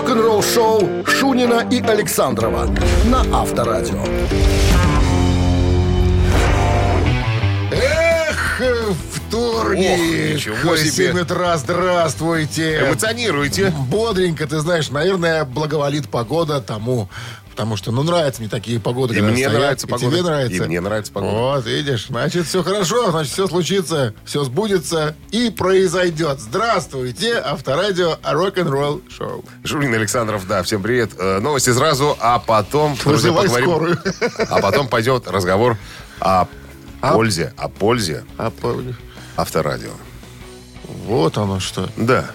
Рок-н-ролл-шоу Шунина и Александрова на Авторадио. Эх, вторник. Ох, ничего себе. 7 утра, здравствуйте. Эмоционируйте. Бодренько, ты знаешь, наверное, благоволит погода тому, потому что, ну, нравятся мне такие погоды. И мне стоят, нравится и погода. тебе нравится. И мне нравится погода. Вот, видишь, значит, все хорошо, значит, все случится, все сбудется и произойдет. Здравствуйте, Авторадио Рок-н-ролл шоу. Жулин Александров, да, всем привет. Э, Новости сразу, а потом... друзья, поговорим- скорую. А потом пойдет разговор о А? пользе, о пользе А, помнишь? авторадио. Вот оно что. Да.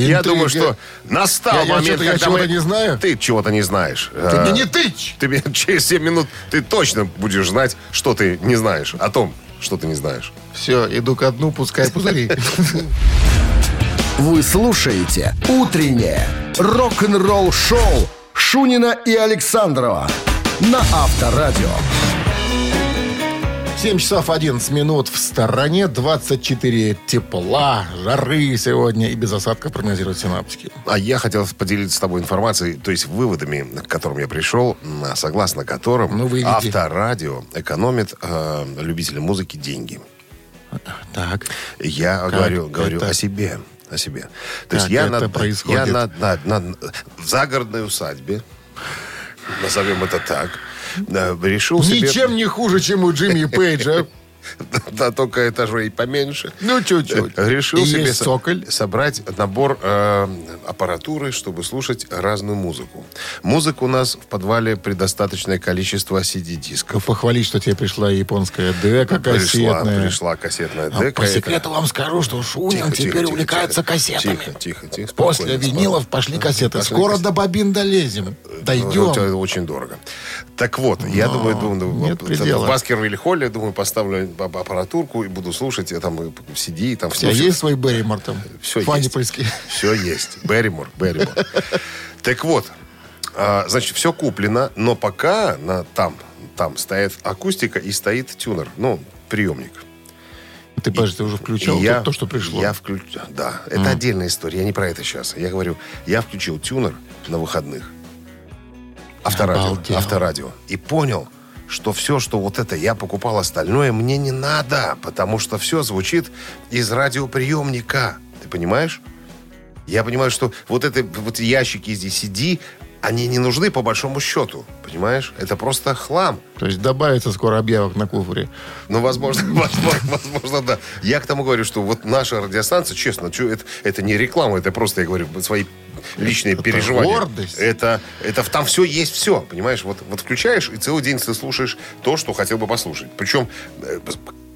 Я Интрига. думаю, что настал Я- я момент, я когда чего-то мы- не знаю? Ты чего-то не знаешь. Ты А, мне не тычь! Ты мне через 7 минут ты точно будешь знать, что ты не знаешь. О том, что ты не знаешь. Все, иду ко дну, пускай пузыри. Вы слушаете «Утреннее рок-н-ролл-шоу» Шунина и Александрова на Авторадио. 7 часов 11 минут в стороне, 24 тепла, жары сегодня и без осадков прогнозируют синаптики. А я хотел поделиться с тобой информацией, то есть выводами, к которым я пришел, согласно которым Ну, выведи. авторадио экономит э, любителям музыки деньги. Так. Я Как говорю, говорю это? о себе. О себе. То Как есть я, это на, происходит? я на, на- на- в загородной усадьбе, назовем это так, решил себе... Ничем не хуже, чем у Джимми Пейджа. Да, только этажей поменьше. Ну, чуть-чуть. Решил И себе есть со- цоколь. собрать набор э, аппаратуры, чтобы слушать разную музыку. Музык у нас в подвале предостаточное количество CD-дисков. Похвалить, что тебе пришла японская дека Пришла, кассетная. пришла кассетная А дека. По Это- секрету вам скажу, что Шунин Тихо, теперь тихо, увлекается тихо. кассетами. Тихо, тихо, тихо. После винилов пошли кассеты. Пошли Скоро кассеты. до бобин долезем. Ну, Дойдем. Это очень дорого. Так вот, я Но думаю, думаю, нет в предела. Холле, думаю, поставлю аппаратурку и буду слушать, я там и в CD, там все- есть свой Берримор там? Все Фанипольский. есть. Все есть. Берримор, Берримор. Так вот, а, значит, все куплено, но пока на, там, там стоит акустика и стоит тюнер, ну, приемник. Ты, подожди, ты уже включал И то, то, что пришло? Я включил, да. Это отдельная история, я не про это сейчас. Я говорю, я включил тюнер на выходных. Авторадио. Обалдел. Авторадио. И понял, что все, что вот это я покупал остальное, мне не надо, потому что все звучит из радиоприемника. Ты понимаешь? Я понимаю, что вот это вот ящики здесь CD, они не нужны по большому счету. Понимаешь? Это просто хлам. То есть добавится скоро объявок на куфре. Ну, возможно, возможно, возможно, да. Я к тому говорю, что вот наша радиостанция, честно, это, это не реклама, это просто, я говорю, свои личные Это переживания. гордость. Это, это там все есть все, понимаешь? Вот, вот включаешь, и целый день ты слушаешь то, что хотел бы послушать. Причем э,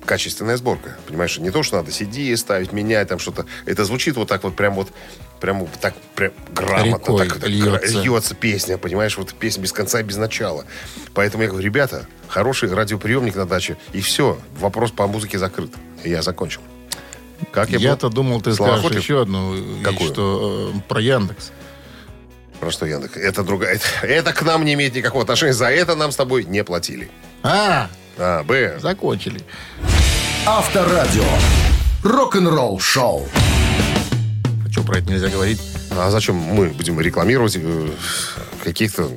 качественная сборка, понимаешь? Не то, что надо CD ставить, менять там что-то. Это звучит вот так вот прям вот прям вот так прям грамотно, Рекой так, так льется. льется песня, понимаешь? Вот песня без конца и без начала. Поэтому я говорю, ребята, хороший радиоприемник на даче, и все, вопрос по музыке закрыт. И я закончил. Как я Я-то думал, ты скажешь еще одну вещь, Какую? что э, про Яндекс. Про что, Яндекс? Это другая. Это, это к нам не имеет никакого отношения. За это нам с тобой не платили. А, А, Б. закончили. Авторадио. Рок-н-ролл шоу. А что про это нельзя говорить? А зачем мы будем рекламировать э, каких-то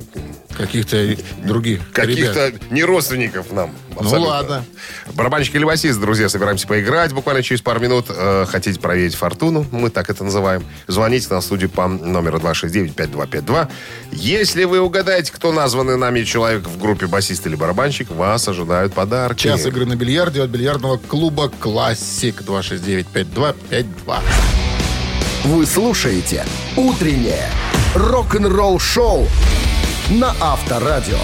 Каких-то других ребят. каких-то не родственников нам? абсолютно. ладно. Барабанщик или басист, друзья, собираемся поиграть буквально через пару минут. Э, хотите проверить фортуну, мы так это называем. Звоните на студию по номеру 269-5252. Если вы угадаете, кто названный нами человек в группе басист или барабанщик, вас ожидают подарки. Час игры на бильярде от бильярдного клуба «Классик» 269-5252. Вы слушаете «Утреннее рок-н-ролл шоу» на Авторадио.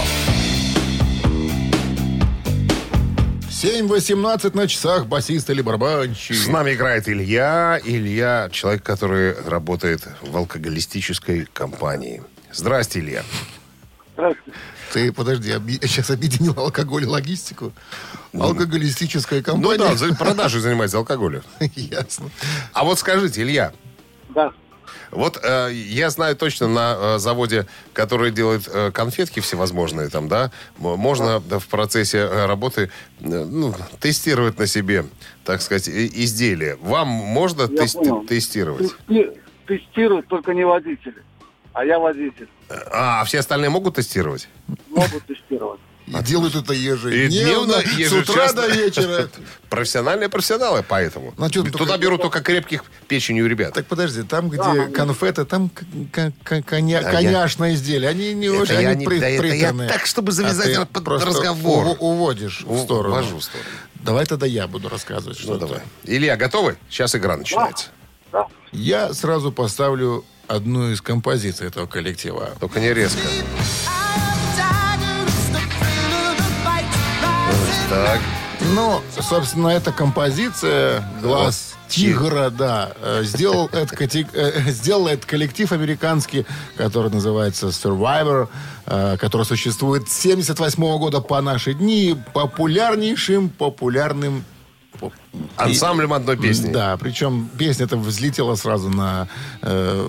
7.18 на часах басист или барабанщик. С нами играет Илья. Илья, человек, который работает в алкоголистической компании. Здрасте, Илья. Ты, подожди, оби- сейчас объединил алкоголь и логистику. Алкоголистическая Ну компания. да, за- продажей занимается алкоголем. Ясно. А вот скажите, Илья, Да. Вот э, я знаю точно на э, заводе, который делает э, конфетки всевозможные там, да, можно да, в процессе э, работы э, ну, тестировать на себе, так сказать, изделия. Вам можно Я тести- понял. тестировать? Тести- Тестируют только не водители. а я водитель. А, а все остальные могут тестировать? Могут тестировать. И делают это Ежедневно, ежедневно, с утра ежечасно. до вечера. Профессиональные профессионалы, поэтому. А ты Туда только- берут только крепких печенью ребят. Так подожди, там, где конфеты, там к- к- к- коня- А я- коньяшное изделие. Они не Это очень, я они не- при- да это я так, чтобы завязать А под просто разговор. ув- уводишь в У- сторону. увожу в сторону. Давай тогда я буду рассказывать Ну, что-то. давай. Илья, готовы? Сейчас игра начинается. Да. Я сразу поставлю одну из композиций этого коллектива. Только не резко. Так. Ну, собственно, эта композиция «Глаз тигра», да, э, сделал этот, кати- э, сделал этот коллектив американский, который называется Survivor, э, который существует с 78 года по наши дни, популярнейшим, популярным поп- Ансамблем одной песни. Да, причем песня эта взлетела сразу на э,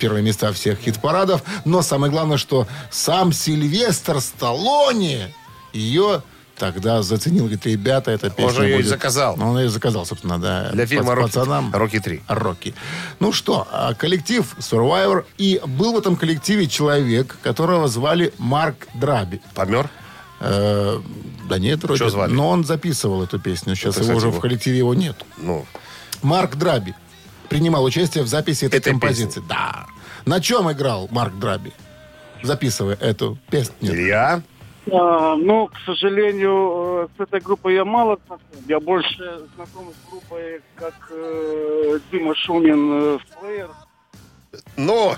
первые места всех хит-парадов. Но самое главное, что сам Сильвестр Сталлоне ее тогда заценил. Говорит, ребята, эта песня же её и будет- заказал. Ну, Он ее заказал, собственно, да. Для фильма пац- «Рокки- пацанам. «Рокки 3». Рокки. Ну что, а коллектив Survivor. И был в этом коллективе человек, которого звали Марк Драби. Помер? Э, да нет, вроде. Чё звали? Но он записывал эту песню. Сейчас Это, его кстати, уже в коллективе его нет. Ну, Марк Драби принимал участие в записи этой, Этой композиции. Да. На чем играл Марк Драби, записывая эту песню? Илья? А, ну, к сожалению, э, с этой группой я мало знаком. Я больше знаком с группой, как э, Дима Шумин э, в плеер. Ну,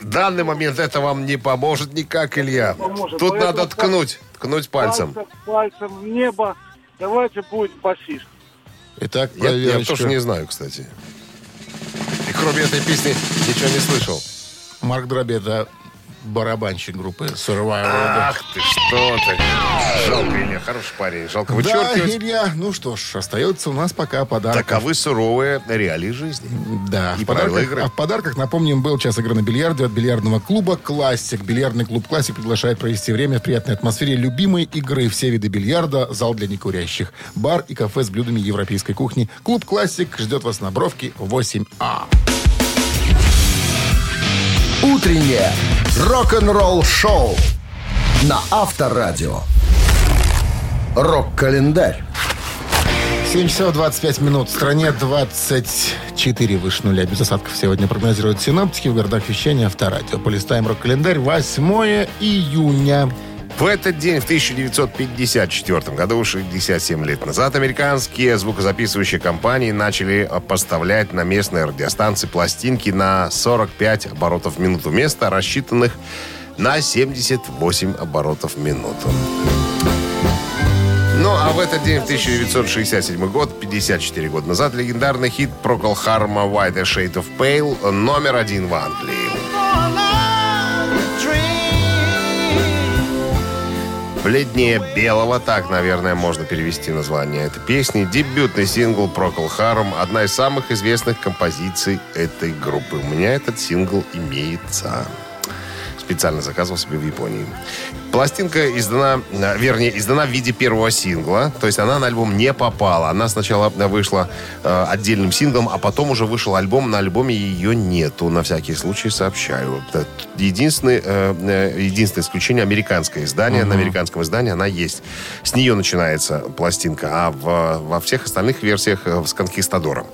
в данный момент это вам не поможет никак, Илья. поможет. Тут Поэтому надо ткнуть, ткнуть пальцем. Пальцем, пальцем в небо. Давайте будет басист. Итак, Я, я тоже не знаю, кстати. И кроме этой песни ничего не слышал. Марк Драби это барабанщик группы Survivor. да. Ах ты, что ты. Жалко, Илья, хороший парень. Жалко Да, вычеркивать. Илья, ну что ж, остается у нас пока подарок. Таковы суровые реалии жизни. Да, И в подарках, игры. а в подарках, напомним, был час игры на бильярде от бильярдного клуба «Классик». Бильярдный клуб «Классик» приглашает провести время в приятной атмосфере любимой игры. Все виды бильярда, зал для некурящих, бар и кафе с блюдами европейской кухни. Клуб «Классик» ждет вас на Бровке 8А. Утреннее рок-н-ролл-шоу на Авторадио. Рок-календарь. 7 часов 25 минут. В стране 24 выше нуля. Без осадков сегодня прогнозируют синоптики в городах вещания Авторадио. Полистаем рок-календарь. 8 июня. В этот день, в 1954 году, 67 лет назад, американские звукозаписывающие компании начали поставлять на местные радиостанции пластинки на 45 оборотов в минуту вместо рассчитанных на 78 оборотов в минуту. Ну, а в этот день, в 1967 год, 54 года назад, легендарный хит Procol Харма «White a Shade of Pale» номер один в Англии. «Бледнее белого», так, наверное, можно перевести название этой песни. Дебютный сингл Procol Harum, одна из самых известных композиций этой группы. У меня этот сингл имеется. Специально заказывал себе в Японии. Пластинка издана, э, вернее, издана в виде первого сингла. То есть она на альбом не попала. Она сначала вышла э, отдельным синглом, а потом уже вышел альбом. На альбоме ее нету. На всякий случай сообщаю. Единственное, э, э, единственное исключение американское издание. На американском издании она есть. С нее начинается пластинка. А в- во всех остальных версиях э, с конкистадором.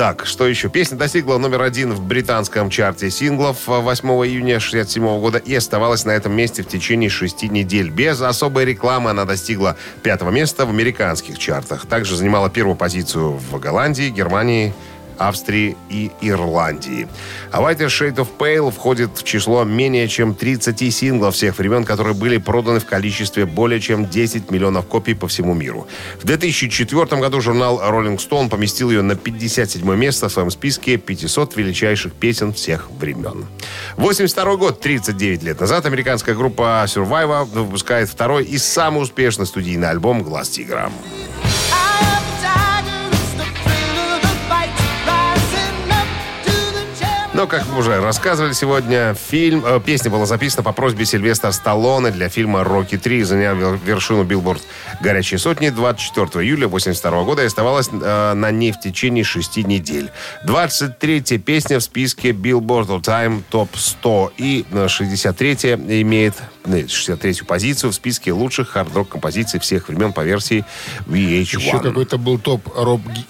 Так, что еще? Песня достигла номер один в британском чарте синглов 8 июня 1967 года и оставалась на этом месте в течение шести недель. Без особой рекламы она достигла пятого места в американских чартах. Также занимала первую позицию в Голландии, Германии, Австрии и Ирландии. А White Shade of Pale входит в число менее чем 30 синглов всех времен, которые были проданы в количестве более чем 10 миллионов копий по всему миру. В 2004 году журнал Rolling Stone поместил ее на 57 место в своем списке 500 величайших песен всех времен. 82 год, 39 лет назад, американская группа Survivor выпускает второй и самый успешный студийный альбом «Глаз тигра». Но, как мы уже рассказывали сегодня, фильм, э, песня была записана по просьбе Сильвестра Сталлоне для фильма «Рокки 3», заняв вершину билборд. «Горячие сотни» 24 июля 82 года и оставалась э, на ней в течение шести недель. 23-я песня в списке Billboard All Time Top 100 и 63-я э, имеет 63-ю позицию в списке лучших хард-рок композиций всех времен по версии VH1. Еще какой-то был топ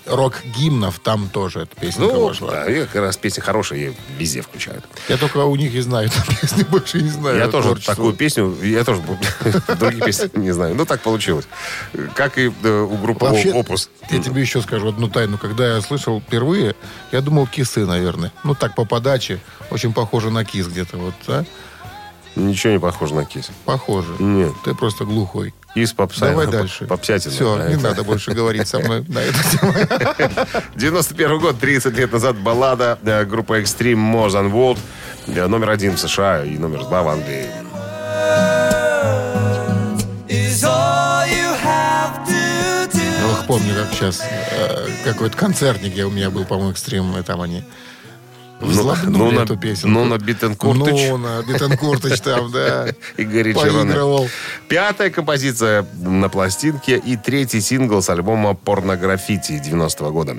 рок-гимнов, там тоже эта песня Ну, вошла. да, и как раз песня хорошая, ее везде включают. Я только у них и знаю эту песню, больше не знаю. Я тоже творчество. такую песню, я тоже другие песни не знаю. Ну, так получилось. Как и у группы Вообще, Опус. я тебе еще скажу одну тайну. Когда я слышал впервые, я думал кисы, наверное. Ну, так по подаче. Очень похоже на кис где-то. Вот, а? Ничего не похоже на кис. Похоже. Нет. Ты просто глухой. Kiss попса. Давай дальше. Попсятина. Все, не это- надо больше говорить со мной на эту тему. 91 год, 30 лет назад, баллада э, группы Extreme More Than Words. э, Номер один в США и номер два в Англии. Ох, помню, как сейчас какой-то концертник я у меня был, по-моему, Extreme, и там они взлабнули ну, на- эту песенку. Нуно Биттенкуртыч. Нуно Биттенкуртыч там, да. И Гарри Чироне. Поигрывал. Пятая композиция на пластинке и третий сингл с альбома «Порнографити» 90 года.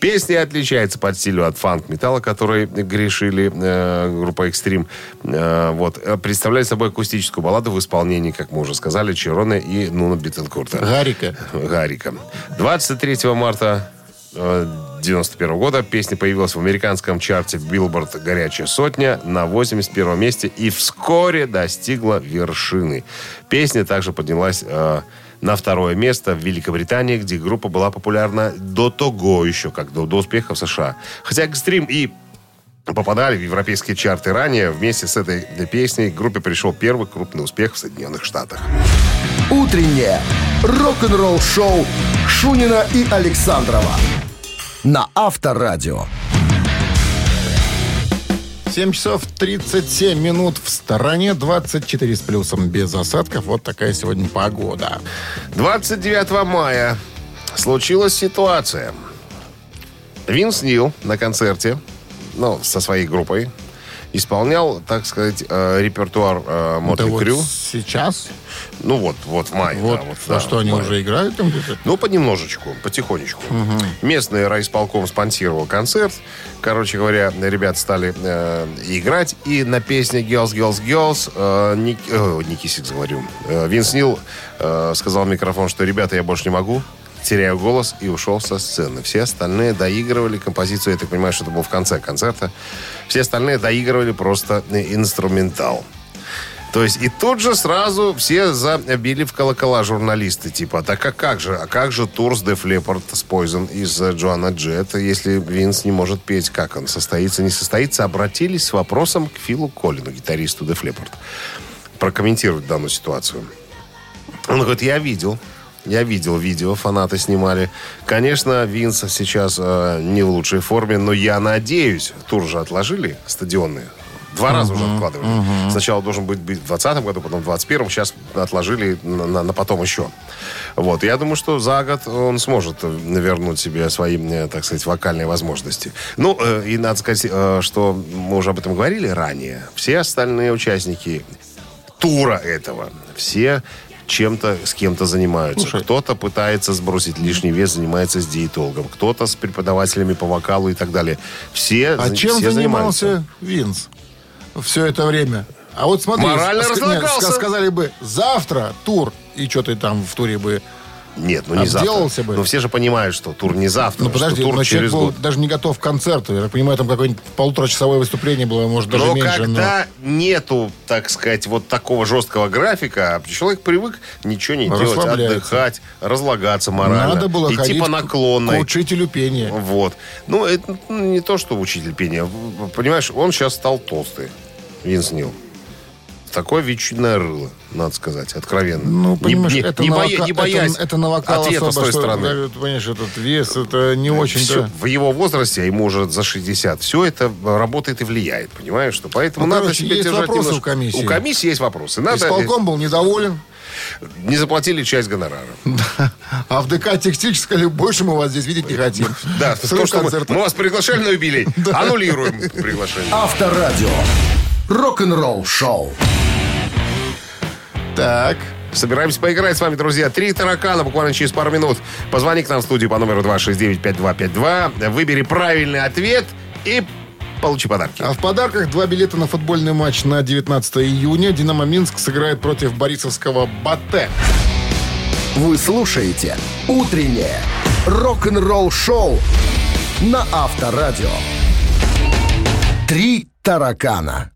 Песня отличается по стилю от фанк-металла, который грешили э, группа «Экстрим». Э, вот. Представляет собой акустическую балладу в исполнении, как мы уже сказали, Чироне и Нуна Биттенкурта. Гарика. Гарика. 23 марта э, 91 года песня появилась в американском чарте Billboard «Горячая сотня» на 81 месте и вскоре достигла вершины. Песня также поднялась э, на второе место в Великобритании, где группа была популярна до того еще, как до, до успеха в США. Хотя «Экстрим» и попадали в европейские чарты ранее, вместе с этой песней группе пришел первый крупный успех в Соединенных Штатах. Утреннее рок-н-ролл-шоу Шунина и Александрова на Авторадио. 7 часов 37 минут в стороне, 24 с плюсом без осадков. Вот такая сегодня погода. 29 мая случилась ситуация. Винс Нил на концерте, ну, со своей группой, исполнял, так сказать, э, репертуар э, Мотли вот Крю. сейчас? Ну вот, вот в мае. Вот, да, вот, да, что, они мае. уже играют там где-то? Ну, понемножечку, потихонечку. Местный райисполком спонсировал концерт. Короче говоря, ребят стали э, играть. И на песне Girls, Girls, Girls э, Ник, э, Ники Сикс, говорю. Э, Винс Нил э, сказал в микрофон, что «Ребята, я больше не могу». Теряю голос и ушел со сцены. Все остальные доигрывали композицию. Я так понимаю, что это было в конце концерта. Все остальные доигрывали просто э, инструментал. То есть и тут же сразу все забили в колокола журналисты. Типа, так а как же? А как же тур с Def Leppard с Poison и с, э, Джоанна Джет, если Винс не может петь? Как он состоится, не состоится? Обратились с вопросом к Филу Коллину, гитаристу Def Leppard, прокомментировать данную ситуацию. Он говорит, я видел, я видел видео, фанаты снимали. Конечно, Винс сейчас э, не в лучшей форме, но я надеюсь, тур же отложили стадионные. Два раза уже откладывали. Сначала должен быть быть в 2020 году, потом в 2021. Сейчас отложили на, на- на потом еще. Вот. Я думаю, что за год он сможет э, вернуть себе свои, э, так сказать, вокальные возможности. Ну, э, и надо сказать, э, что мы уже об этом говорили ранее. Все остальные участники тура этого. Все чем-то с кем-то занимаются. Слушай. Кто-то пытается сбросить лишний вес, занимается с диетологом. Кто-то с преподавателями по вокалу и так далее. Все, А чем все занимался занимаются. Винс все это время? А вот смотри, Морально ск- нет, сказали бы завтра тур, и что ты там в туре бы... Нет, ну не завтра. Бы. Но все же понимают, что тур не завтра, Ну подожди, тур но через был год. даже не готов к концерту. Я понимаю, там какое-нибудь полуторачасовое выступление было, может, даже Но меньше. когда нету, так сказать, вот такого жесткого графика, человек привык ничего не делать, отдыхать, разлагаться но морально, надо было идти по наклонной. к учителю пения. Вот. Ну, это не то, что учитель пения. Понимаешь, он сейчас стал толстый. Винс Нил. Такое ветчинное рыло, надо сказать, откровенно. Ну, понимаешь, не, это, не, на боя- не боясь это, это на вокал ответа особо, с той что, стороны. да, понимаешь, этот вес, это не очень... Всё- да. в его возрасте, а ему уже за 60, все это работает и влияет, понимаешь? Что поэтому Ну, надо короче, себе есть держать вопросы немножко- у комиссии. У комиссии есть вопросы. Надо... Исполком был недоволен. Не заплатили часть гонорара. А в ДК сказали, больше мы вас здесь видеть не хотим. Да, то, что мы, мы вас приглашали на юбилей. Аннулируем приглашение. Авторадио. Рок-н-ролл шоу. Так, Собираемся поиграть с вами, друзья. Три таракана буквально через пару минут. Позвони к нам в студию по номеру 269-5252. Выбери правильный ответ и получи подарки. а в подарках два билета на футбольный матч на 19 июня. «Динамо Минск» сыграет против борисовского «Батэ». Вы слушаете «Утреннее рок-н-ролл шоу» на Авторадио. Три таракана.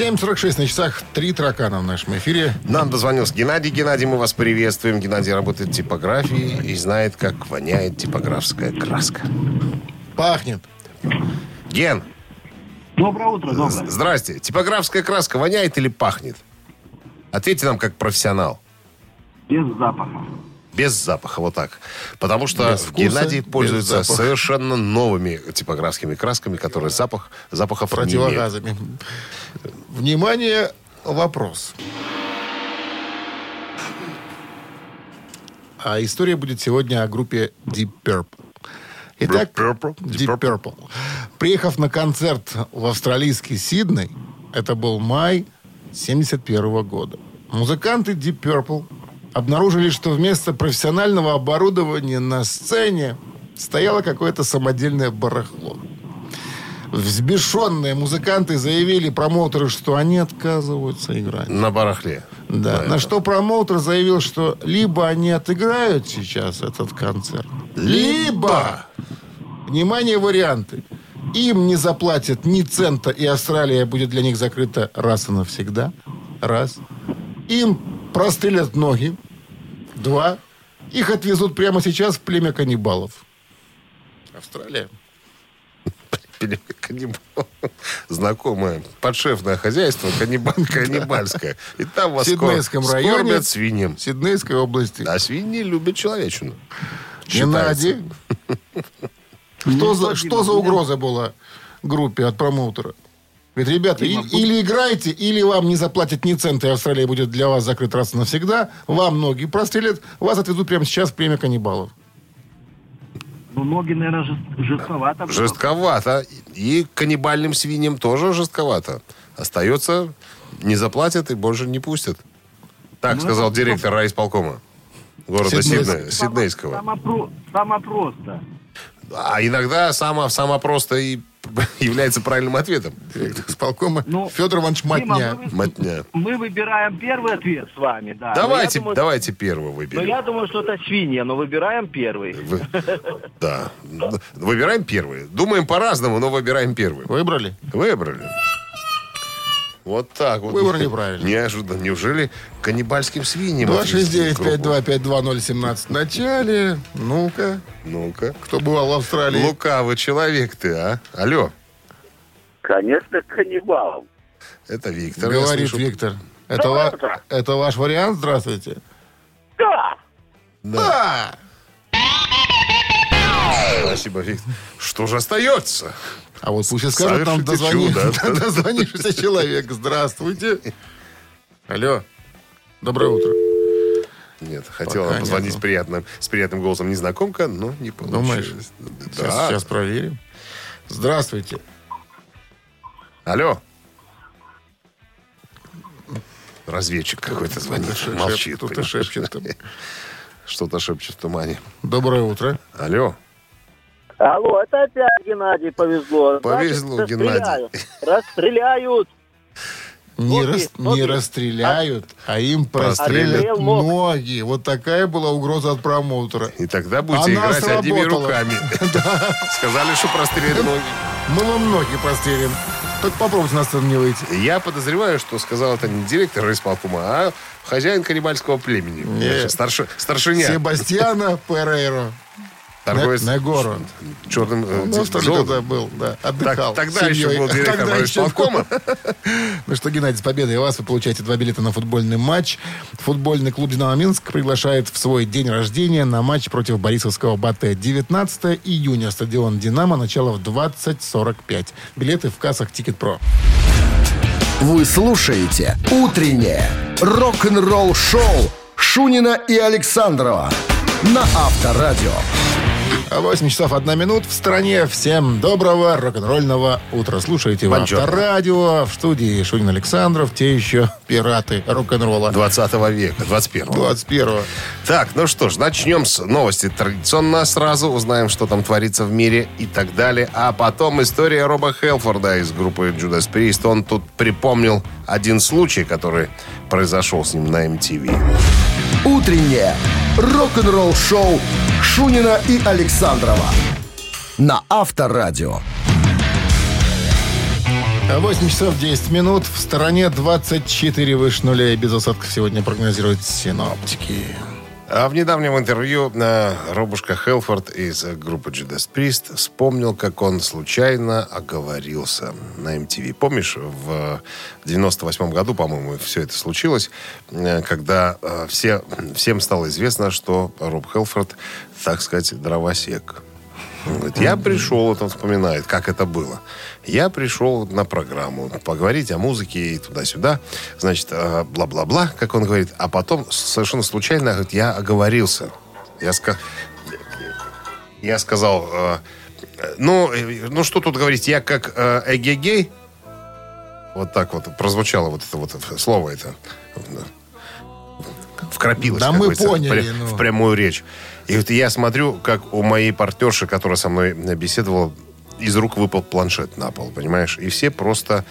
7.46 на часах. Три таракана в нашем эфире. Нам дозвонился Геннадий. Геннадий, мы вас приветствуем. Геннадий работает в типографии и знает, как воняет типографская краска. Пахнет. Ген, Доброе утро, доброе. здрасте. Типографская краска воняет или пахнет? Ответьте нам как профессионал. Без запаха. Без запаха, вот так. Потому что Без вкуса, Геннадий пользуется совершенно новыми типографскими красками, которые запах, запахов не имеют. Внимание, вопрос. А история будет сегодня о группе Deep Purple. Итак, Deep Purple? Deep Purple. Приехав на концерт в австралийский Сидней, это был май 71 года, музыканты Deep Purple обнаружили, что вместо профессионального оборудования на сцене стояло какое-то самодельное барахло. Взбешенные музыканты заявили промоутеру, что они отказываются играть. На барахле. Да. На что промоутер заявил, что либо они отыграют сейчас этот концерт, либо, внимание, варианты, им не заплатят ни цента, и Австралия будет для них закрыта раз и навсегда. Раз. Им прострелят ноги. Два. Их отвезут прямо сейчас в племя каннибалов. Австралия. Каннибал. Знакомое подшефное хозяйство каннибал, каннибальское. И там вас В Сиднейском скор- районе. скормят свиньям. Сиднейской области. А свиньи любят человечину. Геннадий. Что за, что за меня- угроза была группе от промоутера? Говорит, ребята, и- или играете, или вам не заплатят ни цента, и Австралия будет для вас закрыта раз и навсегда, вам ноги прострелят, вас отвезут прямо сейчас в племя каннибалов. Ну, ноги, наверное, жестковато. было. Жестковато. И каннибальным свиньям тоже жестковато. Остается, не заплатят и больше не пустят. Так Ну, сказал директор райисполкома города Сиднейск- Сидне- Сиднейского. Само, само просто. А иногда само, само просто и является правильным ответом. Директор исполкома Ну, Федор Иванович Дима, Матня. мы, Мотня. мы выбираем первый ответ с вами, да. Давайте, думаю, давайте первого Но выберем. я думаю, что это свинья, но выбираем первый. Вы- Да. Выбираем первый. Думаем по-разному, но выбираем первый. Выбрали? Выбрали. Вот так вот. Выбор неправильный. Неожиданно. Неужели каннибальским свиньям? 269-5252017 в начале. Ну-ка, Ну-ка. кто бывал в Австралии? Лукавый человек ты, а? Алло. Конечно, каннибалом. Это Виктор. Говорит слышу. Виктор. Это, ва- это ваш вариант? Здравствуйте. Да. Да. Спасибо, Виктор. Что же остается? А вот пусть и скажет нам дозвони... чудо. дозвонившийся человек. Здравствуйте. Алло. Доброе утро. Нет, хотела Пока позвонить нету. с приятным, с приятным голосом незнакомка, но не Думаешь? получилось. Сейчас, Да. сейчас проверим. Здравствуйте. Алло. Разведчик какой-то звонит. Шеп- Молчит. Кто-то шепчет. Что-то шепчет в тумане. Доброе утро. Алло. Алло, это опять Геннадий повезло. Повезло, Значит, Геннадий. Расстреляют. Не, Ноги, рас- ноги. не расстреляют, а им прострелят Прострелят ног. ноги. Вот такая была угроза от промоутера. И тогда будете Она играть одними сработала. руками. Сказали, что прострелят ноги. Мы вам ноги прострелим. Только попробуйте на сцену не выйти. Я подозреваю, что сказал это не директор райисполкома, а хозяин каннибальского племени. Старшиня. Себастьяна Перейро. Торговец На- Негоро. черным э, Ну, что ли, золотом. тогда был, да, Так- отдыхал. тогда с еще был директор Тогда еще райисполкома. Ну что, Геннадий, с победой вас вы получаете два билета на футбольный матч. Футбольный клуб «Динамо Минск» приглашает в свой день рождения на матч против Борисовского «Батэ». 19 июня. Стадион «Динамо». Начало в 20.45. Билеты в кассах «TicketPro». Вы слушаете «Утреннее рок-н-ролл шоу Шунина и Александрова на Авторадио. 8 часов 1 минут в стране. Всем доброго рок-н-ролльного утра. Слушайте в. Авторадио. В студии Шунин Александров. Те еще пираты рок-н-ролла. 20 века, 21 21 Так, ну что ж, начнем с новости. Традиционно сразу узнаем, что там творится в мире и так далее. А потом история Роба Хелфорда из группы Judas Priest. Он тут припомнил один случай, который произошел с ним на MTV. Утреннее рок-н-ролл-шоу Шунина и Александрова на Авторадио. 8 часов 10 минут. В стороне 24 выше нуля. И без осадков сегодня прогнозируют синоптики. А в недавнем интервью э, Робушка Хелфорд из группы Judas Priest вспомнил, как он случайно оговорился на MTV. Помнишь, в 98 году, по-моему, все это случилось, э, когда э, все, всем стало известно, что Роб Хелфорд, так сказать, дровосек. Говорит, я пришел, это он вспоминает, как это было. Я пришел на программу поговорить о музыке и туда-сюда. Значит, э, бла-бла-бла, как он говорит. А потом совершенно случайно говорит, я оговорился. Я, ска... я сказал, э, ну, ну, что тут говорить, я как э, эгегей, вот так вот прозвучало вот это вот слово это. Вкрапилось, Да мы в поняли, пря- ну. в прямую речь. И вот я смотрю, как у моей партнерши, которая со мной беседовала, из рук выпал планшет на пол, понимаешь? И все просто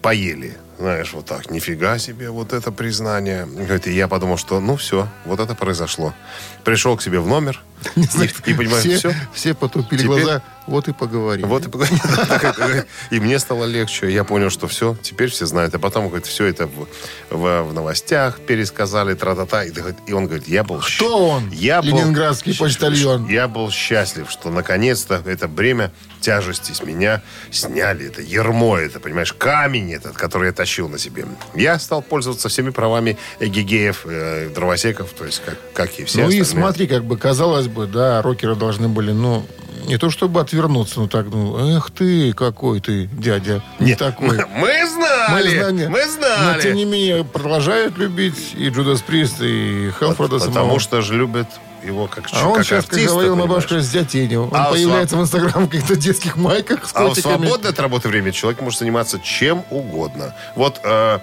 поели. Знаешь, вот так, нифига себе, вот это признание. И я подумал, что ну все, вот это произошло. Пришел к себе в номер и, и понимаю, все, все, все потупили Теперь- глаза. Вот и поговорили. вот и поговорили. И мне стало легче. Я понял, что все, теперь все знают. А потом, говорит, все это в, в- в новостях пересказали, тра-та-та. И, и он говорит, я был... Кто он? Я был- Ленинградский почтальон. Я был счастлив, что наконец-то это бремя тяжести с меня сняли. Это ермо, это, понимаешь, камень этот, который я тащил на себе. Я стал пользоваться всеми правами эгегеев, э, дровосеков, то есть как, как и все ну и остальные. смотри, как бы казалось бы, да, рокеры должны были, ну, не то чтобы отвернуться, ну так, ну, эх ты, какой ты, дядя, не такой. Мы знали! знали. Мы знали! Но, тем не менее, продолжают любить и Джудас Прист, и Хелфорда Потому самого. что же любят его как, А он как сейчас, как артиста, говорил моя понимаешь. бабушка, с дятенью. Он А появляется в Инстаграм в каких-то детских майках с А в котиками. свободное от работы время человек может заниматься чем угодно. Вот э,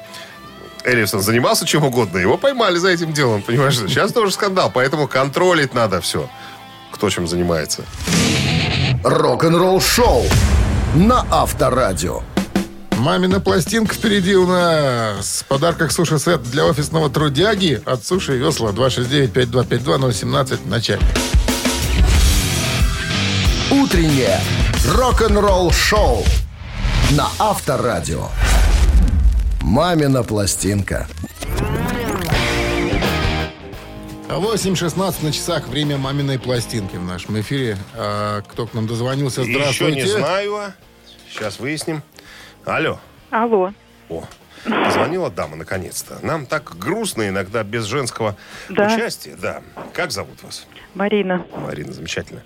Эллисон занимался чем угодно, его поймали за этим делом, понимаешь? Сейчас тоже скандал, поэтому контролить надо все, кто чем занимается. Рок-н-ролл-шоу на Авторадио. Мамина пластинка впереди у нас. В подарках суши-сет для офисного трудяги от Суши Весла 269-5252-017 в начале. Утреннее рок-н-ролл-шоу на Авторадио. Мамина пластинка. 8.16 на часах. Время маминой пластинки в нашем эфире. А, кто к нам дозвонился? Здравствуйте. Еще не знаю. Сейчас выясним. Алло. Алло. О, позвонила дама наконец-то. Нам так грустно иногда без женского Да. участия. Да. Как зовут вас? Марина. Марина, замечательно.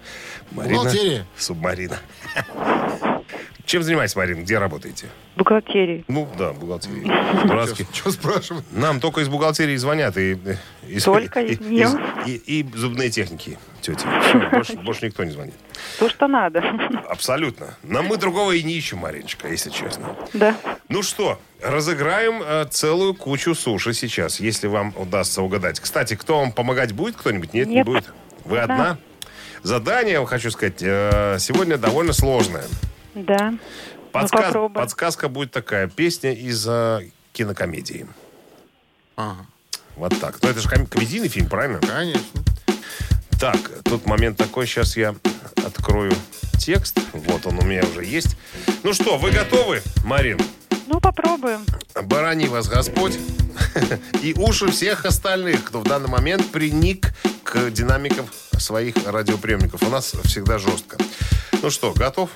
Марина. Бухгалтерия. Субмарина. Чем занимаетесь, Марина? Где работаете? Бухгалтерии. Ну, да, бухгалтерии. Дурацкий. Что спрашивать? Нам только из бухгалтерии звонят. И, и, Только и, из и, и зубные техники, тети. Всё, больше, больше никто не звонит. То, что надо. Абсолютно. Но мы другого и не ищем, Мариночка, если честно. Да. Ну что, разыграем э, целую кучу суши сейчас, если вам удастся угадать. Кстати, кто вам помогать будет? Кто-нибудь? Нет, не Нет. будет. Вы Одна. одна? Задание, хочу сказать, э, сегодня довольно сложное. Да. Подсказ- попробуем. подсказка будет такая. Песня из э, кинокомедии. Ага, Вот так. Ну, это же ком- комедийный фильм, правильно? конечно. Так, тут момент такой. Сейчас я открою текст. Вот он у меня уже есть. Ну что, вы готовы, Марин? Ну, попробуем. Барани вас Господь и уши всех остальных, кто в данный момент приник к динамикам своих радиоприемников. У нас всегда жестко. Ну что, готов?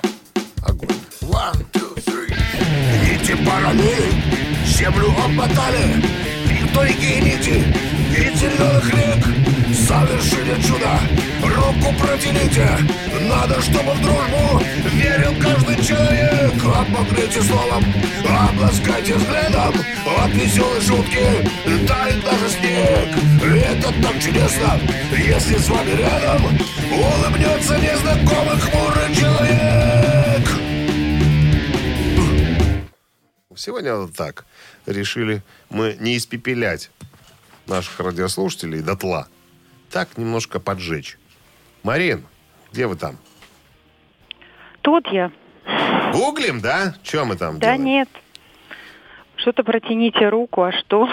Огонь. One, two, three. Нити бараны землю обмотали. И тонкие нити и зеленых рек Совершили чудо, руку протяните Надо, чтобы в дружбу верил каждый человек Обогрейте словом, обласкайте взглядом. От веселой шутки тает даже снег. Это так чудесно, если с вами рядом Улыбнется незнакомый хмурый человек Сегодня вот так решили мы не испепелять наших радиослушателей дотла. Так немножко поджечь. Марин, где вы там? Тут я. Гуглим, да? Чем мы там Да делаем? нет. Что-то протяните руку, а что?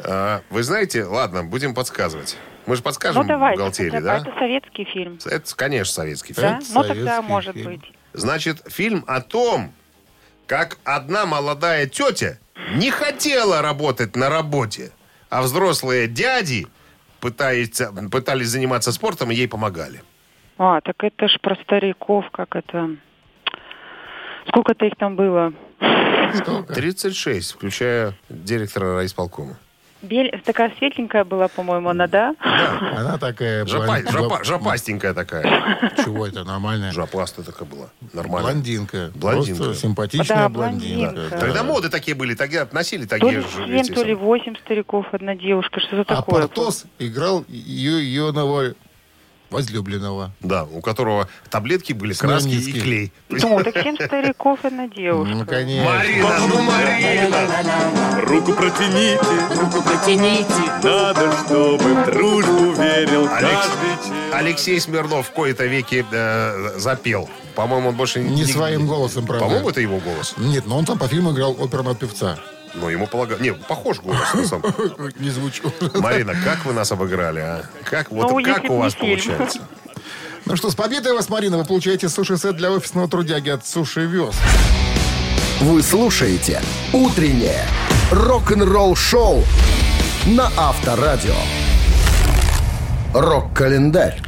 А, вы знаете, ладно, будем подсказывать. Мы же подскажем ну давайте. бухгалтерии, хотя бы. да? Это советский фильм. Это, конечно, советский фильм. Да? Это Ну тогда советский может фильм. быть. Значит, фильм о том, как одна молодая тетя не хотела работать на работе, а взрослые дяди пытались, пытались заниматься спортом и ей помогали. А, так это ж про стариков, как это... Сколько-то их там было? Сколько? 36, включая директора райисполкома. Бель... Такая светленькая была, по-моему, она, да? Она такая... Жопа, блон- жопа- жопастенькая такая. Чего это, нормальная? Жопаста такая была. Нормально. Блондинка. Блондинка. Просто симпатичная Да, блондинка. блондинка. да. Тогда моды такие были, тогда относили То такие ли же. семь, эти то ли самые. восемь стариков, одна девушка. Что за А такое? Портос играл ее, ее возлюбленного. Да, у которого таблетки были краски и клей. Ну, так семь стариков, одна девушка. Ну, конечно. Марина, ну Марина! Руку протяните, руку протяните. Надо, чтобы в дружбу верил Алекс-. Алексей Смирнов в кои-то веки э, запел. По-моему, он больше Не своим голосом, правда. По-моему, это его голос. Нет, но он там по фильму играл оперного певца. Ну, ему полагаю... Не, похож голос. на самом- Не звучу. Марина, как вы нас обыграли, а? Как, вот, Ну, как у вас получается? Ну что, с победой вас, Марина, вы получаете суши-сет для офисного трудяги от Суши Вез. Вы слушаете «Утреннее рок-н-ролл-шоу» на Авторадио. Рок-календарь.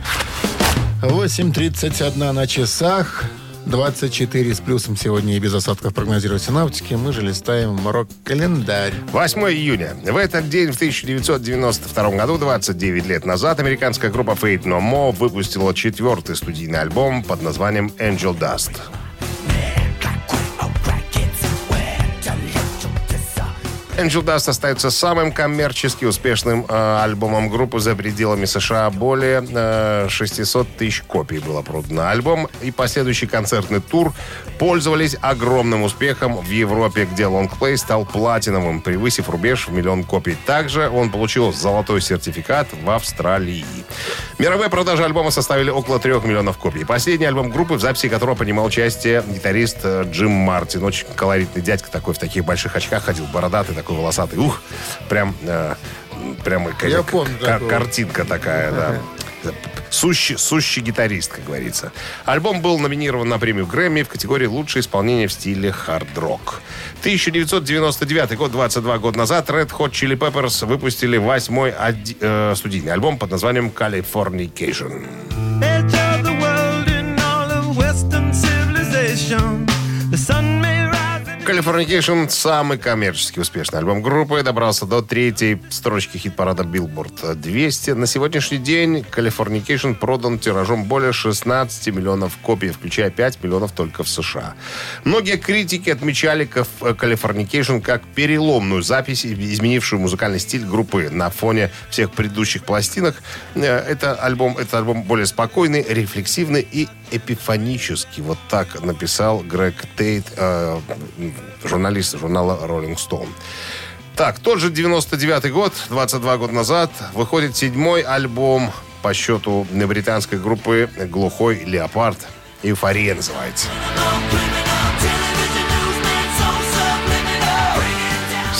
8.31 на часах. 24 с плюсом сегодня и без осадков прогнозируют синаптики. Мы же листаем рок-календарь. 8 июня. В этот день, в 1992 году, 29 лет назад, американская группа Fate No More выпустила четвертый студийный альбом под названием Angel Dust. Angel Dust остается самым коммерчески успешным э, альбомом группы за пределами США. Более э, 600 тысяч копий было продано. Альбом и последующий концертный тур пользовались огромным успехом в Европе, где лонгплей стал платиновым, превысив рубеж в миллион копий. Также он получил золотой сертификат в Австралии. Мировые продажи альбома составили около трех миллионов копий. Последний альбом группы, в записи которого принимал участие гитарист э, Джим Мартин. Очень колоритный дядька такой, в таких больших очках ходил, бородатый такой, волосатый. Ух, прям, э, прям Я как- помню такого. картинка такая, да. Сущий, сущий гитарист, как говорится. Альбом был номинирован на премию Грэмми в категории «Лучшее исполнение в стиле хард-рок». 1999 год, 22 года назад, Red Hot Chili Peppers выпустили восьмой оди- э, студийный альбом под названием «Californication». Californication – самый коммерчески успешный альбом группы. Добрался до третьей строчки хит-парада Billboard 200. На сегодняшний день Californication продан тиражом более 16 миллионов копий, включая 5 миллионов только в США. Многие критики отмечали Californication как переломную запись, изменившую музыкальный стиль группы на фоне всех предыдущих пластинок. Э, Это альбом, это альбом более спокойный, рефлексивный и эпифанический. Вот так написал Грег Тейт, э, журналист журнала Rolling Stone. Так, тот же 99 год, 22 года назад, выходит седьмой альбом по счету британской группы «Глухой леопард». «Эйфория» называется.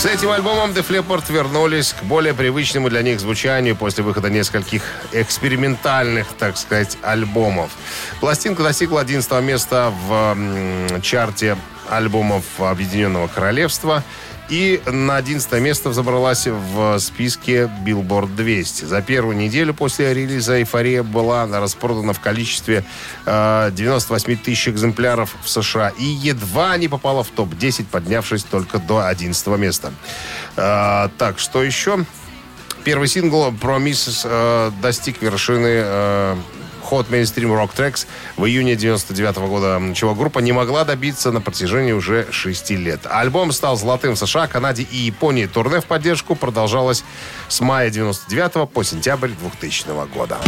С этим альбомом Def Leppard вернулись к более привычному для них звучанию после выхода нескольких экспериментальных, так сказать, альбомов. Пластинка достигла 11 места в чарте альбомов Объединенного Королевства и на 11 место взобралась в списке Billboard 200. За первую неделю после релиза «Эйфория» была распродана в количестве э, 98 тысяч экземпляров в США и едва не попала в топ-10, поднявшись только до 11 места. Э, так, что еще? Первый сингл «Promises» э, достиг вершины э, Hot Mainstream Rock Tracks в июне 99 года, чего группа не могла добиться на протяжении уже шести лет. Альбом стал золотым в США, Канаде и Японии. Турне в поддержку продолжалось с мая 99 по сентябрь 2000 года.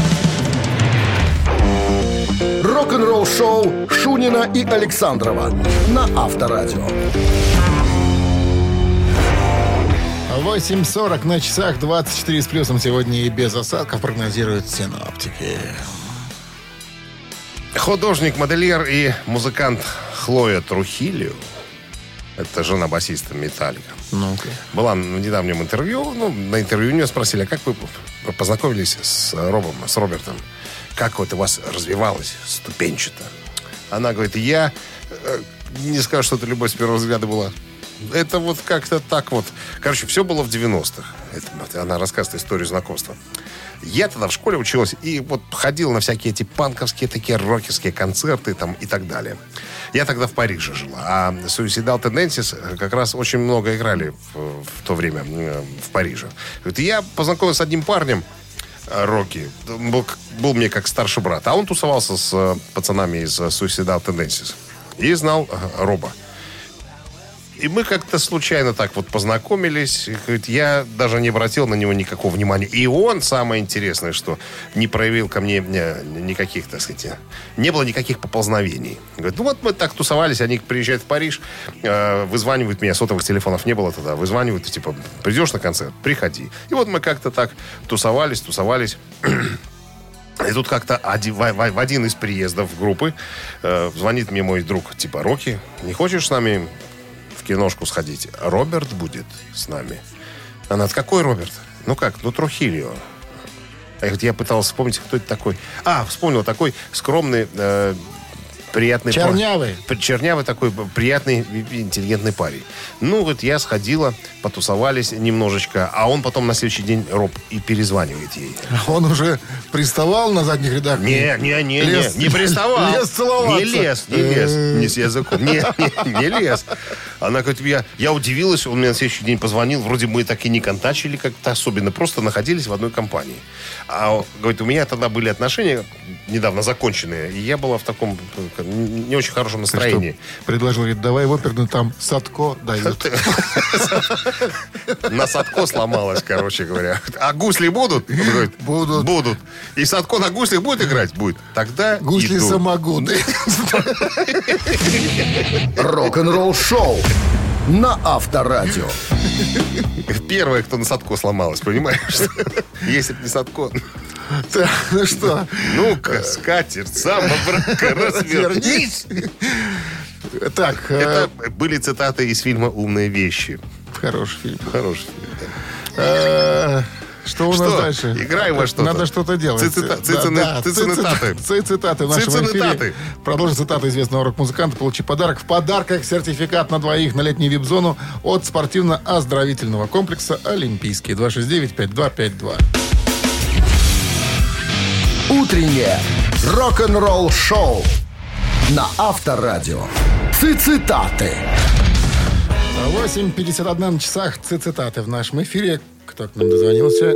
Рок-н-ролл-шоу Шунина и Александрова на Авторадио. 8.40 на часах, 24 с плюсом сегодня и без осадков прогнозируют синоптики. Художник, модельер и музыкант Хлоя Трухилио, это жена басиста Металлика, Ну-ка. была в недавнем интервью. Ну, на интервью у нее спросили, а как вы познакомились с Робом, с Робертом? Как вот у вас развивалось ступенчато? Она говорит, я э, не скажу, что это любовь с первого взгляда была. Это вот как-то так вот. Короче, все было в 90-х. Это, она рассказывает историю знакомства. Я тогда в школе училась и вот ходил на всякие эти панковские такие рокерские концерты там и так далее. Я тогда в Париже жила, а Suicidal Tendencies как раз очень много играли в, в то время э, в Париже. Вот я познакомился с одним парнем, э, Рокки. Был, был мне как старший брат. А он тусовался с э, пацанами из э, Suicidal Tendencies. И знал э, Роба. И мы как-то случайно так вот познакомились. Я даже не обратил на него никакого внимания. И он, самое интересное, что не проявил ко мне никаких, так сказать, не было никаких поползновений. Говорит, ну вот мы так тусовались, они приезжают в Париж, э, вызванивают меня, сотовых телефонов не было тогда, вызванивают, типа, придешь на концерт, приходи. И вот мы как-то так тусовались, тусовались. И тут как-то один- в один из приездов группы э, звонит мне мой друг, типа, Рокки, не хочешь с нами в киношку сходить? Роберт будет с нами. Она, какой Роберт? Ну как, ну Трухильо. А я, говорит, я пытался вспомнить, кто это такой. А, вспомнил, такой скромный, э, приятный... пар- Чернявый. При- Чернявый такой приятный, интеллигентный парень. Ну, вот я сходила, потусовались немножечко, а он потом на следующий день, Роб, и перезванивает ей. Он уже приставал на задних рядах? Не, не, не, Лез- не, не приставал. Лез целоваться. Не лез, не лез. Не с языком. Не, не, не лез. Она говорит, я, я удивилась, он мне на следующий день позвонил, вроде мы так и не контачили как-то особенно, просто находились в одной компании. А, говорит, у меня тогда были отношения недавно законченные, и я была в таком э, не очень хорошем настроении. Предложил, говорит, давай в оперную, там Садко дают. На Садко сломалась, короче говоря. А гусли будут? Будут. Будут. И Садко на гуслях будет играть? Будет. Тогда Гусли самогоны. Рок-н-ролл-шоу на Авторадио. Первая, кто на Садко сломалась, понимаешь? Если бы не Садко. Так, Ну что, Ну-ка, скатерть, брака, развернись. так, э, Это были цитаты из фильма «Умные вещи». хороший фильм. Хороший фильм. да. Что у нас Что? дальше? Играем во что-то. Надо что-то делать. Цици- Цицитаты в нашем эфире. Продолжим цитаты известного рок-музыканта. Получи подарок. В подарках сертификат на двоих на летнюю вип-зону от спортивно-оздоровительного комплекса «Олимпийский». 269-5252. Утреннее рок-н-ролл-шоу на Авторадио. Цитаты. 8.51 на часах цитаты в нашем эфире. Кто к нам дозвонился?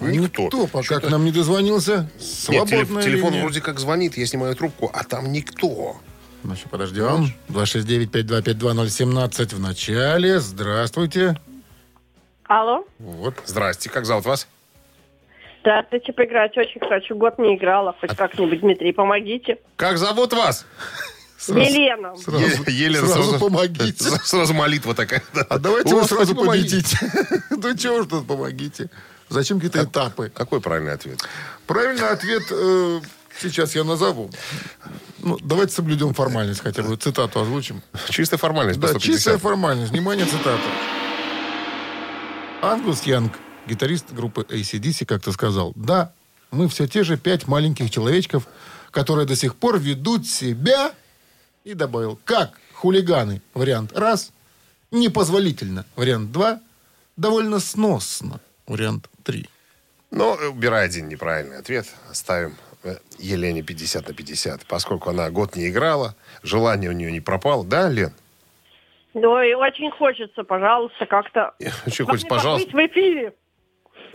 Никто. пока Что-то- к нам не дозвонился. Нет, телеф- Свободная телефон линия. вроде как звонит, я снимаю трубку, а там никто. Значит, подождем. 269-5252-017 в начале. Здравствуйте. Алло. Вот. Здрасте, как зовут вас? Здравствуйте, поиграть очень хочу. Год не играла. Хоть как-нибудь, Дмитрий, помогите. Как зовут вас? Елена. Сразу, Е- Елена, сразу помогите. Сразу, сразу молитва такая. да. А давайте вы сразу победите. Ну чего ж тут помогите? Зачем какие-то этапы? Какой правильный ответ? Правильный ответ э, сейчас я назову. Ну, давайте соблюдем формальность хотя бы. Цитату озвучим. Чистая формальность. по Да, 150. чистая формальность. Внимание, цитата. Ангус Янг, гитарист группы ACDC, как-то сказал, да, мы все те же пять маленьких человечков, которые до сих пор ведут себя, и добавил, как хулиганы, вариант раз, непозволительно, вариант два, довольно сносно, вариант три. Ну, убирай один неправильный ответ. Оставим э, Елене 50 на 50. Поскольку она год не играла, желание у нее не пропало. Да, Лен? Ну и очень хочется, пожалуйста, как-то... Очень вам хочется, пожалуйста. в эфире.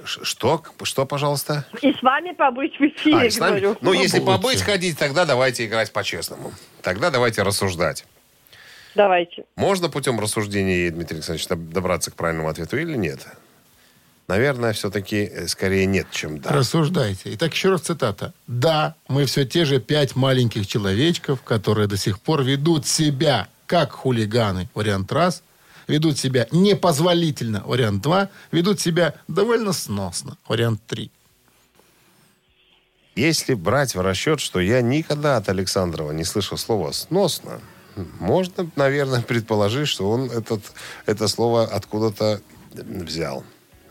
Что? Что, пожалуйста? И с вами побыть в эфире, А, с нами? говорю. Ну, если побыть, ходить, тогда давайте играть по-честному. Тогда давайте рассуждать. Давайте. Можно путем рассуждений, Дмитрий Александрович, доб- добраться к правильному ответу или нет? Наверное, все-таки э, скорее нет, чем да. Рассуждайте. Итак, еще раз цитата. Да, мы все те же пять маленьких человечков, которые до сих пор ведут себя как хулиганы, вариант раз, ведут себя непозволительно, вариант два, ведут себя довольно сносно, вариант три. Если брать в расчет, что я никогда от Александрова не слышал слова «сносно», можно, наверное, предположить, что он этот, это слово откуда-то взял.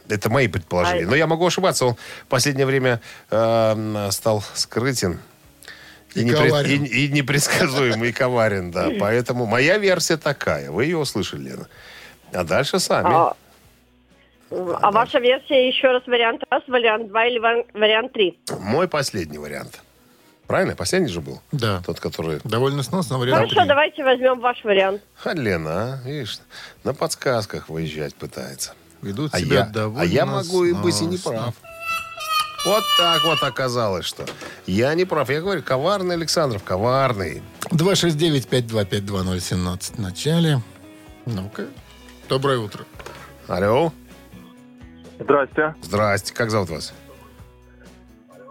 Это мои предположения. А- Но я могу ошибаться. Он в последнее время э, стал скрытен. И непред- коварен. и- и непредсказуем, и коварен, да. Поэтому моя версия такая. Вы ее услышали, Лена. А дальше сами. А, а ваша версия еще раз вариант раз, вариант два или вари- вариант три? Мой последний вариант. Правильно? Последний же был? Да. Тот, который... Довольно сносно, вариант Хорошо, три. давайте возьмем ваш вариант. А Лена, а, видишь, на подсказках выезжать пытается. Ведут А себя я, довольно а я могу и быть и не сносно. прав. Вот так вот оказалось, что я не прав. Я говорю, коварный Александров, коварный. 269-5252017 в начале. Ну-ка. Доброе утро. Алло, Здрасте. здрасте, как зовут вас?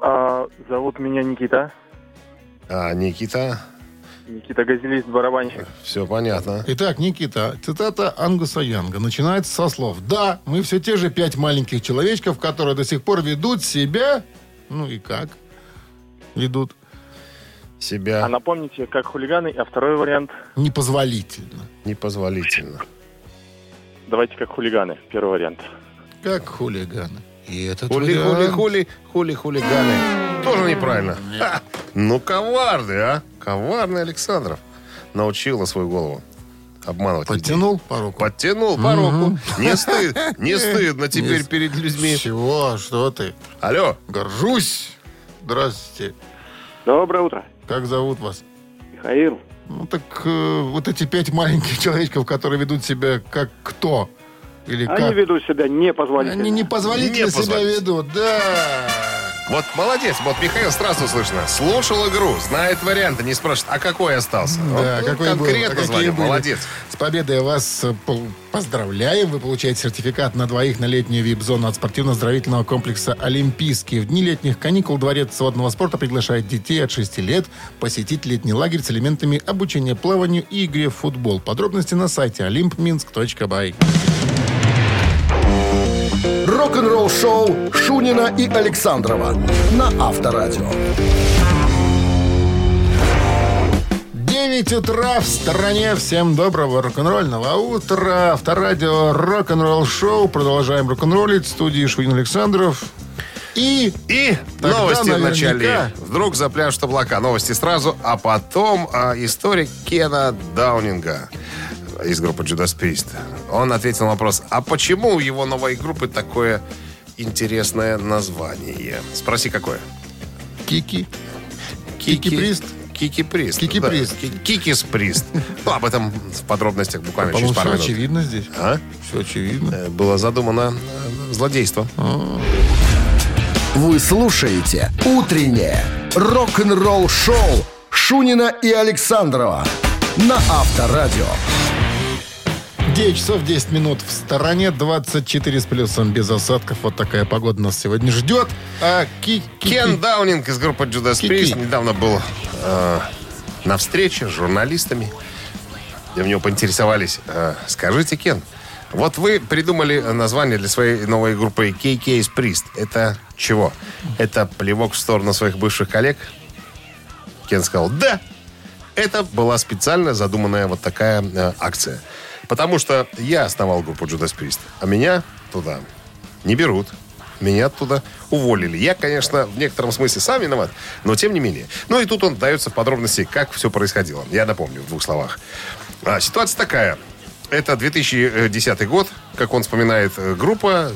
А, зовут меня Никита. А, Никита, Никита Газелист, барабанщик. все понятно. Итак, Никита, цитата Ангуса Янга начинается со слов. Да, мы все те же пять маленьких человечков, которые до сих пор ведут себя... Ну и как? Ведут Себя А напомните, как хулиганы, а второй вариант. непозволительно. непозволительно. Давайте как хулиганы. Первый вариант. Как хулиганы. И этот Хули, хули, вариант- хули, хули, хулиганы. Тоже неправильно. Ха! Ну, коварный, а? Коварный Александров. Научил на свою голову обманывать людей. Подтянул по руку. Подтянул по руку. Не стыд, не стыдно теперь Не- перед людьми. Чего? Что ты? Алло, Горжусь. Здравствуйте. Доброе утро. Как зовут вас? Михаил. Ну так э, вот эти пять маленьких человечков, которые ведут себя как кто? Или Они как? ведут себя непозволительно. Они непозволительно себя Непозволительно. ведут, да. Вот молодец, вот Михаил сразу слышно. Слушал игру, знает варианты, не спрашивает, а какой остался? Да, Вот какой был, а конкретно звонил, были. молодец. С победой вас э, поздравляем. Вы получаете сертификат на двоих на летнюю вип-зону от спортивно-оздоровительного комплекса «Олимпийский». В дни летних каникул Дворец водного спорта приглашает детей от 6 лет посетить летний лагерь с элементами обучения плаванию и игре в футбол. Подробности на сайте olympminsk.by. Рок-н-ролл шоу Шунина и Александрова на Авторадио. 9 утра в стране. Всем доброго рок-н-ролльного утра. Авторадио рок-н-ролл шоу. Продолжаем рок-н-роллить. В студии Шуин Александров. И И Тогда новости в начале. Вдруг запляшут облака. Новости сразу, а потом а, история Кена Даунинга из группы Judas Priest. Он ответил на вопрос, а почему у его новой группы такое интересное название? Спроси, какое? Кики. Кики Прист. Кики Прист. Кики да. Прист. Ки- Кикис Прист. Ну, об этом в подробностях буквально через пару все минут. очевидно здесь. А? Все очевидно. Э, Было задумано э, злодейство. Вы слушаете «Утреннее рок-н-ролл-шоу» Шунина и Александрова на Авторадио. 9 часов 10 минут в стороне, 24 с плюсом без осадков. Вот такая погода нас сегодня ждет. А ки ки- Кен ки- Даунинг из группы Judas. Priest недавно был э, на встрече с журналистами. И у него поинтересовались, э, скажите, Кен, вот вы придумали название для своей новой группы KK Priest. Это чего? Это плевок в сторону своих бывших коллег? Кен сказал, да. Это была специально задуманная вот такая э, акция. Потому что я основал группу Judas Priest, а меня туда не берут. Меня оттуда уволили. Я, конечно, в некотором смысле сам виноват, но тем не менее. Ну и тут он дается в подробности, как все происходило. Я напомню в двух словах. А, ситуация такая. Это 2010 год, как он вспоминает, э, группа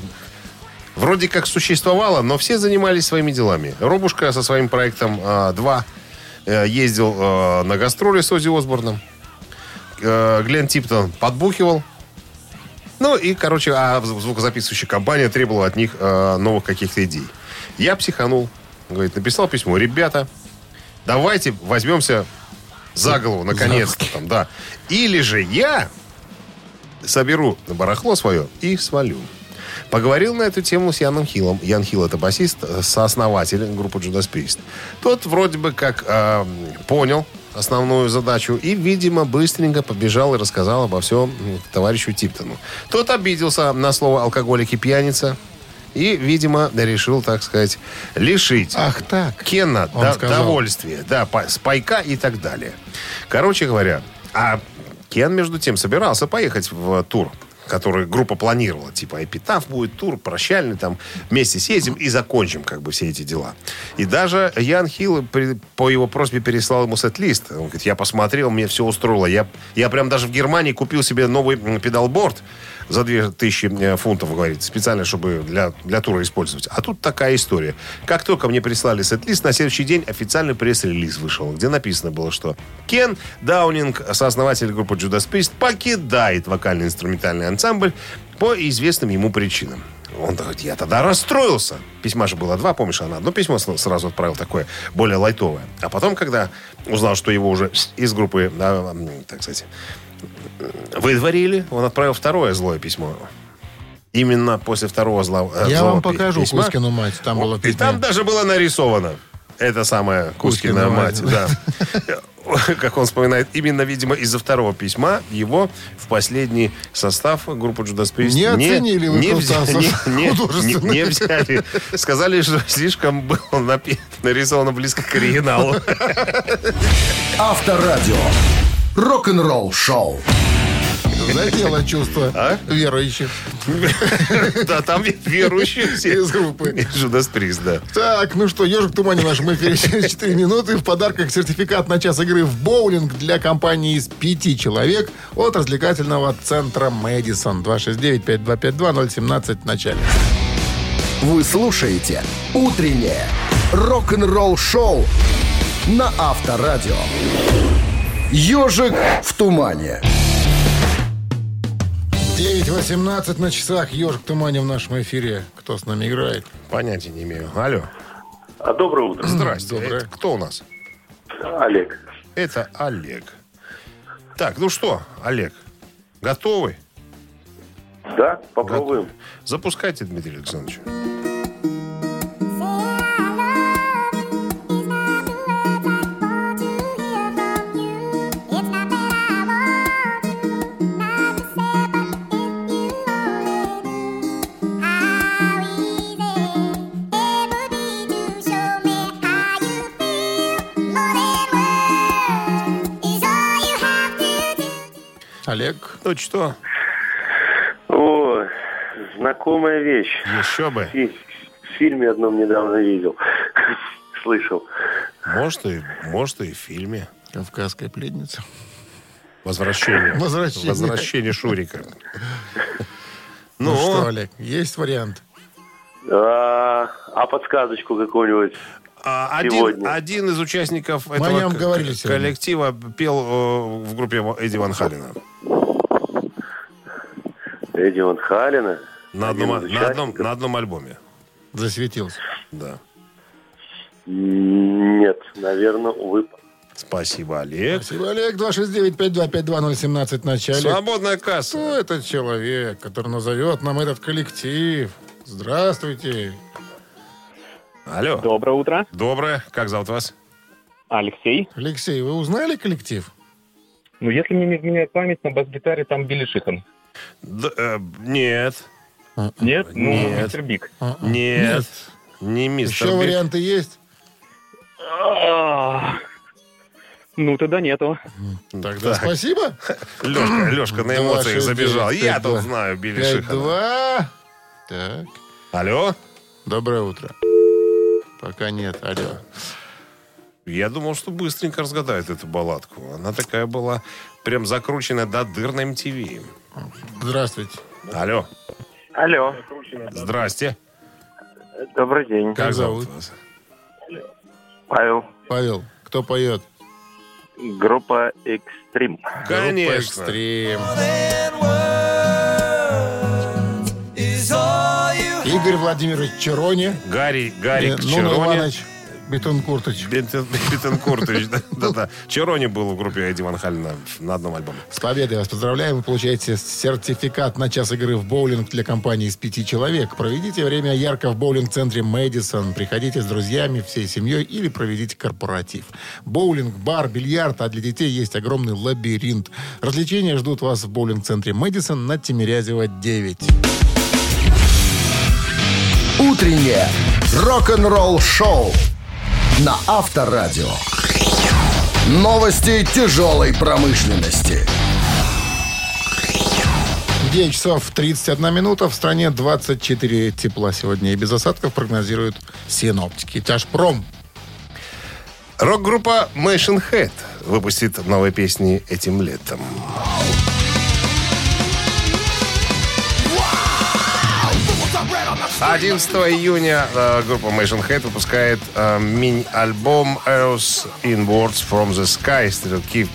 вроде как существовала, но все занимались своими делами. Робушка со своим проектом 2 ездил э, на гастроли с Ози Осборном. Э, Глен Типтон подбухивал Ну и, короче, а зв- звукозаписывающая компания требовала от них э, новых каких-то идей. Я психанул. Говорит, написал письмо. Ребята, давайте возьмемся за голову, наконец-то. Там, да. Или же я соберу барахло свое и свалю. Поговорил на эту тему с Яном Хиллом. Ян Хилл это басист, э, сооснователь группы Judas Priest. Тот вроде бы как э, понял основную задачу и, видимо, быстренько побежал и рассказал обо всем товарищу Типтону. Тот обиделся на слово алкоголик и пьяница и, видимо, решил, так сказать, лишить Ах так. Кена до- сказал. довольствия, да, па- спайка и так далее. Короче говоря, а Кен, между тем, собирался поехать в тур, который группа планировала. Типа, эпитаф будет тур, прощальный, там, вместе съездим и закончим, как бы, все эти дела. И даже Ян Хилл при- по его просьбе переслал ему сет-лист. Он говорит, я посмотрел, мне все устроило. Я, я прям даже в Германии купил себе новый педалборд за 2000 э, фунтов, говорит, специально, чтобы для, для тура использовать. А тут такая история. Как только мне прислали сет-лист, на следующий день официальный пресс-релиз вышел, где написано было, что Кен Даунинг, сооснователь группы Judas Priest, покидает вокально-инструментальный ансамбль по известным ему причинам. Он говорит, я тогда расстроился. Письма же было два, помнишь, она одно письмо сразу отправил такое, более лайтовое. А потом, когда узнал, что его уже из группы, да, так сказать, выдворили, он отправил второе злое письмо. Именно после второго зла, э, Я злого вам покажу письма. Кузькину мать. Там было И письмо. там даже было нарисовано. Это самая Кузькина Кузькина мать. мать, Да. Как он вспоминает, именно, видимо, из-за второго письма его в последний состав группы Judas Priest Не оценили вы не, взя- не- не- не- не взяли. Сказали, что слишком было напи- нарисовано близко к оригиналу. Авторадио. Рок-н-ролл шоу. Задело чувство А? верующих. Да, там верующие все. Из группы. Judas Priest, да. Так, ну что, ежик в тумане в нашем эфире через 4 минуты. В подарках сертификат на час игры в боулинг для компании из пяти человек от развлекательного центра Мэдисон. 269-5252-017 в начале. Вы слушаете «Утреннее рок-н-ролл-шоу» на Авторадио. «Ежик в тумане». 9.18 на часах. Ежик в тумане в нашем эфире. Кто с нами играет? Понятия не имею. Алло. А доброе утро, Здрасте. Доброе. Это кто у нас? Олег. Это Олег. Так, ну что, Олег, готовы? Да, попробуем. Запускайте, Дмитрий Александрович. Олег. Ну что, О, знакомая вещь. еще бы. Фи- В фильме одном недавно видел. Слышал. Может и, может и в фильме. Кавказская пленница. Возвращение. Возвращение. Возвращение Шурика. Ну, Ну, что, Олег, есть вариант? А, а подсказочку какую-нибудь? а один, сегодня. один из участников о этого коллектива пел э, в группе Эдди Ван Халина. Эдди Ван Халина. На одном, на, одном, на одном альбоме. Засветился. Да. Нет, наверное, вы... Спасибо, Олег. Спасибо, Олег. 269-5252-017 в начале. Свободная Кто касса. этот человек, который назовет нам этот коллектив? Здравствуйте. Алло. Доброе утро. Доброе. Как зовут вас? Алексей. Алексей, вы узнали коллектив? Ну, если мне не изменяет память, на бас-гитаре там Билли Шихан. Д- э, нет. Нет? Ну, Нет. Mister Big. Нет. Не мистер Еще Биг. варианты есть? А, Ну, тогда нету. Тогда Так. спасибо. Лешка, Лешка на эмоциях 269, забежал. Я 52. тут знаю Билли Шихана. 5-2. Так. Алло? Доброе утро. Пока нет. Алло. Я думал, что быстренько разгадает эту балладку. Она такая была прям закрученная до дыр на MTV. Здравствуйте. Алло. Алло. Здрасте. Добрый день. Как, зовут вас? Павел. Павел. Кто поет? Группа «Экстрим». Конечно. Группа «Экстрим». Игорь Владимирович Черони. Гарри, Гарри э, Черони. Бентенкуртович, да, да-да. Черони был в группе Эдди Ван Халина на одном альбоме. С победой вас поздравляем. Вы получаете сертификат на час игры в боулинг для компании из пяти человек. Проведите время ярко в боулинг-центре Мэдисон. Приходите с друзьями, всей семьей или проведите корпоратив. Боулинг, бар, бильярд, а для детей есть огромный лабиринт. Развлечения ждут вас в боулинг-центре Мэдисон на Тимирязева 9. Утреннее рок-н-ролл-шоу на Авторадио. Новости тяжелой промышленности. 9 часов 31 минута. В стране 24 тепла сегодня. И без осадков прогнозируют синоптики. Тяжпром. Рок-группа Machine Head выпустит новые песни этим летом. 11 июня э, группа Machine Head выпускает э, мини-альбом Earth in Words from the Sky. Стрелки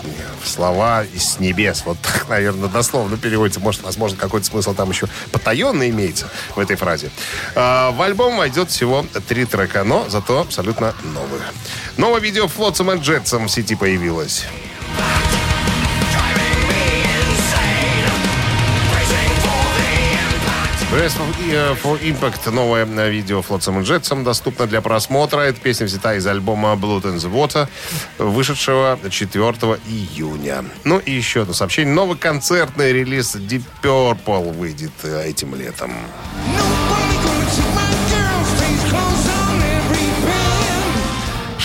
слова с небес. Вот так, наверное, дословно переводится. Может, возможно, какой-то смысл там еще потаенный имеется в этой фразе. Э, в альбом войдет всего три трека, но зато абсолютно новые. Новое видео Флотсом и Джетсом в сети появилось. For, э, for Impact. Новое э, видео Флотсом и Джетсом доступно для просмотра. Эта песня взята из альбома Blood and the Water, вышедшего 4 июня. Ну и еще одно сообщение. Новый концертный релиз Deep Purple выйдет э, этим летом.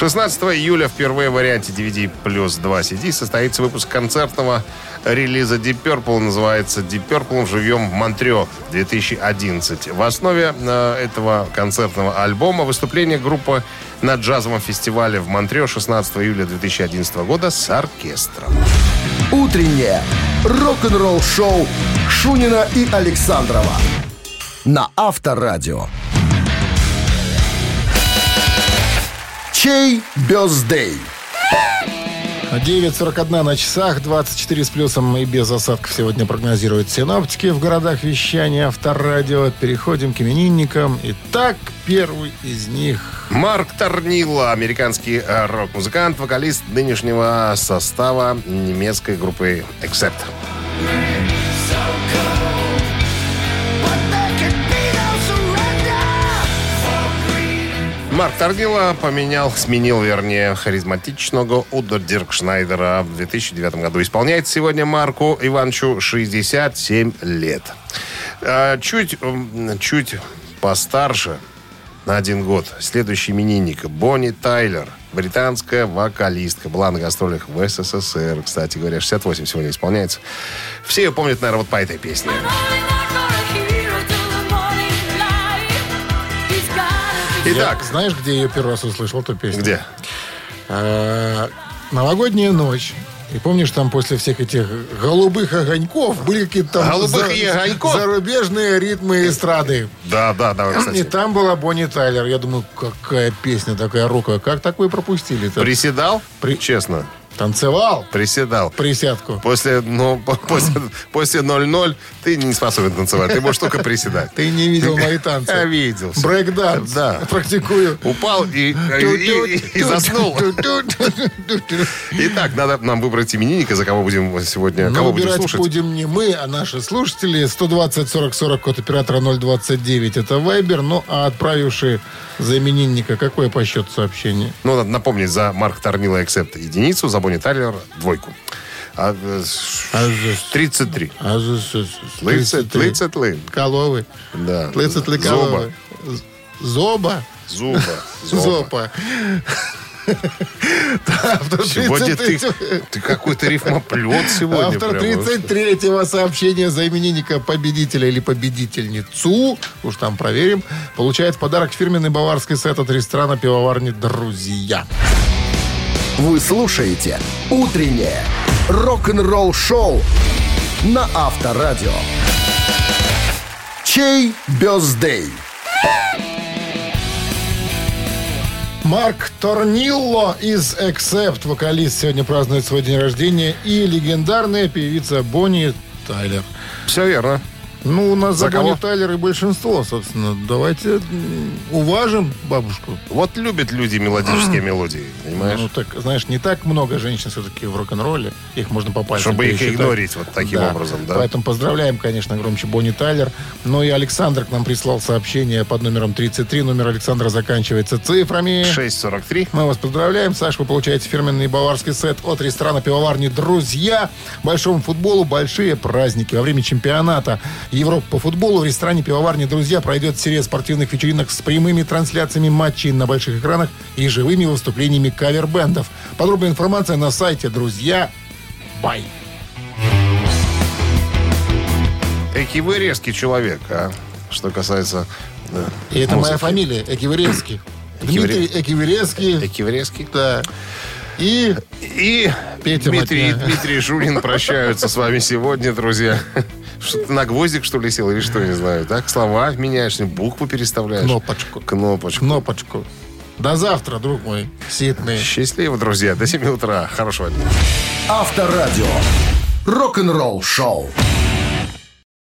16 июля впервые в варианте DVD плюс 2 CD состоится выпуск концертного релиза Deep Purple. Называется Deep Purple живем в Монтрео 2011. В основе э, этого концертного альбома выступление группы на джазовом фестивале в Монтрео 16 июля 2011 года с оркестром. Утреннее рок-н-ролл-шоу Шунина и Александрова на Авторадио. Чей бездей? 9.41 на часах, 24 с плюсом и без осадков сегодня прогнозируют синоптики в городах вещания Авторадио. Переходим к именинникам. Итак, первый из них. Марк Торнило, американский э, рок-музыкант, вокалист нынешнего состава немецкой группы Accept. Марк Торнило поменял, сменил, вернее, харизматичного Удо Диркшнайдера в 2009 году. Исполняется сегодня Марку Ивановичу 67 лет. Э, Чуть, чуть постарше, на один год, следующий именинник Бонни Тайлер, британская вокалистка. Была на гастролях в СССР, кстати говоря, 68 сегодня исполняется. Все ее помнят, наверное, вот по этой песне. Итак, Я- знаешь, где я первый раз услышал эту песню? Где? Э, Новогодняя ночь. И помнишь, там после всех этих голубых огоньков были какие-то там Голубых за- огоньков? зарубежные ритмы эстрады. Да, да, да, И кстати. там была Бонни Тайлер. Я думаю, какая песня такая роковая. Как такое пропустили-то? Приседал? При- Честно. Танцевал Приседал. присядку. После, ну, по- после, после 0-0 ты не способен танцевать. Ты можешь только приседать. Ты не видел мои танцы. Я видел. Брейкданс. Да. Практикую. Упал и, и, и- и заснул. Итак, надо нам выбрать именинника, за кого будем сегодня, Но кого будем слушать. будем не мы, а наши слушатели. 120 40 40 код оператора 029 это Вайбер. Ну, а отправивший за именинника какое по счету сообщение? Ну, надо напомнить, за Марк Торнило Эксепт единицу, за Бонни Тайлер двойку. А, э, А за- 33. А за- за- за- Лицет, 33. лицет лын. Коловы. Да. Лицет ли Зоба. коловы? З- Зоба? Зуба. Зоба. Автор Сегодня ты, 33 ты какой-то рифмоплет сегодня. Автор прямо. 33-го сообщения за именинника победителя или победительницу, уж там проверим, получает в подарок фирменный баварский сет от ресторана пивоварни «Друзья». Вы слушаете «Утреннее рок-н-ролл-шоу» на Авторадио. Чей бездей? Марк Торнилло из Accept, вокалист, сегодня празднует свой день рождения, и легендарная певица Бонни Тайлер. Все верно. Ну, у нас За кого? Тайлер и большинство, собственно. Давайте уважим бабушку. Вот любят люди мелодические мелодии, понимаешь? Ну, так, знаешь, не так много женщин все-таки в рок-н-ролле. Их можно по пальцам Чтобы их пересчитать. игнорить вот таким образом, да? Поэтому поздравляем, конечно, громче Бонни Тайлер. Ну и Александр к нам прислал сообщение под номером 33. Номер Александра заканчивается цифрами. 6.43. Мы вас поздравляем, Саш. Вы получаете фирменный баварский сет от ресторана пивоварни «Друзья». Большому футболу большие праздники. Во время чемпионата Европы по футболу в ресторане пивоварни «Друзья» пройдет серия спортивных вечеринок с прямыми трансляциями матчей на больших экранах и живыми выступлениями кавер-бендов. Подробная информация на сайте «Друзья». Бай. Эки вы резкий человек, а? Что касается... да, И это моя музыки. фамилия, Экиверецкий. Экивере- Дмитрий Экиверецкий. Экиврезский. Да. И И Петя Дмитрий, Матня. Дмитрий Шунин прощаются с вами сегодня, друзья. Что ты на гвоздик, что ли, сел, или что, не знаю. Так, слова меняешь, букву переставляешь. кнопочку. Кнопочку. Кнопочку. До завтра, друг мой. Ситный. Счастливо, друзья. До 7 утра. Хорошего дня. Авторадио. Рок-н-ролл шоу.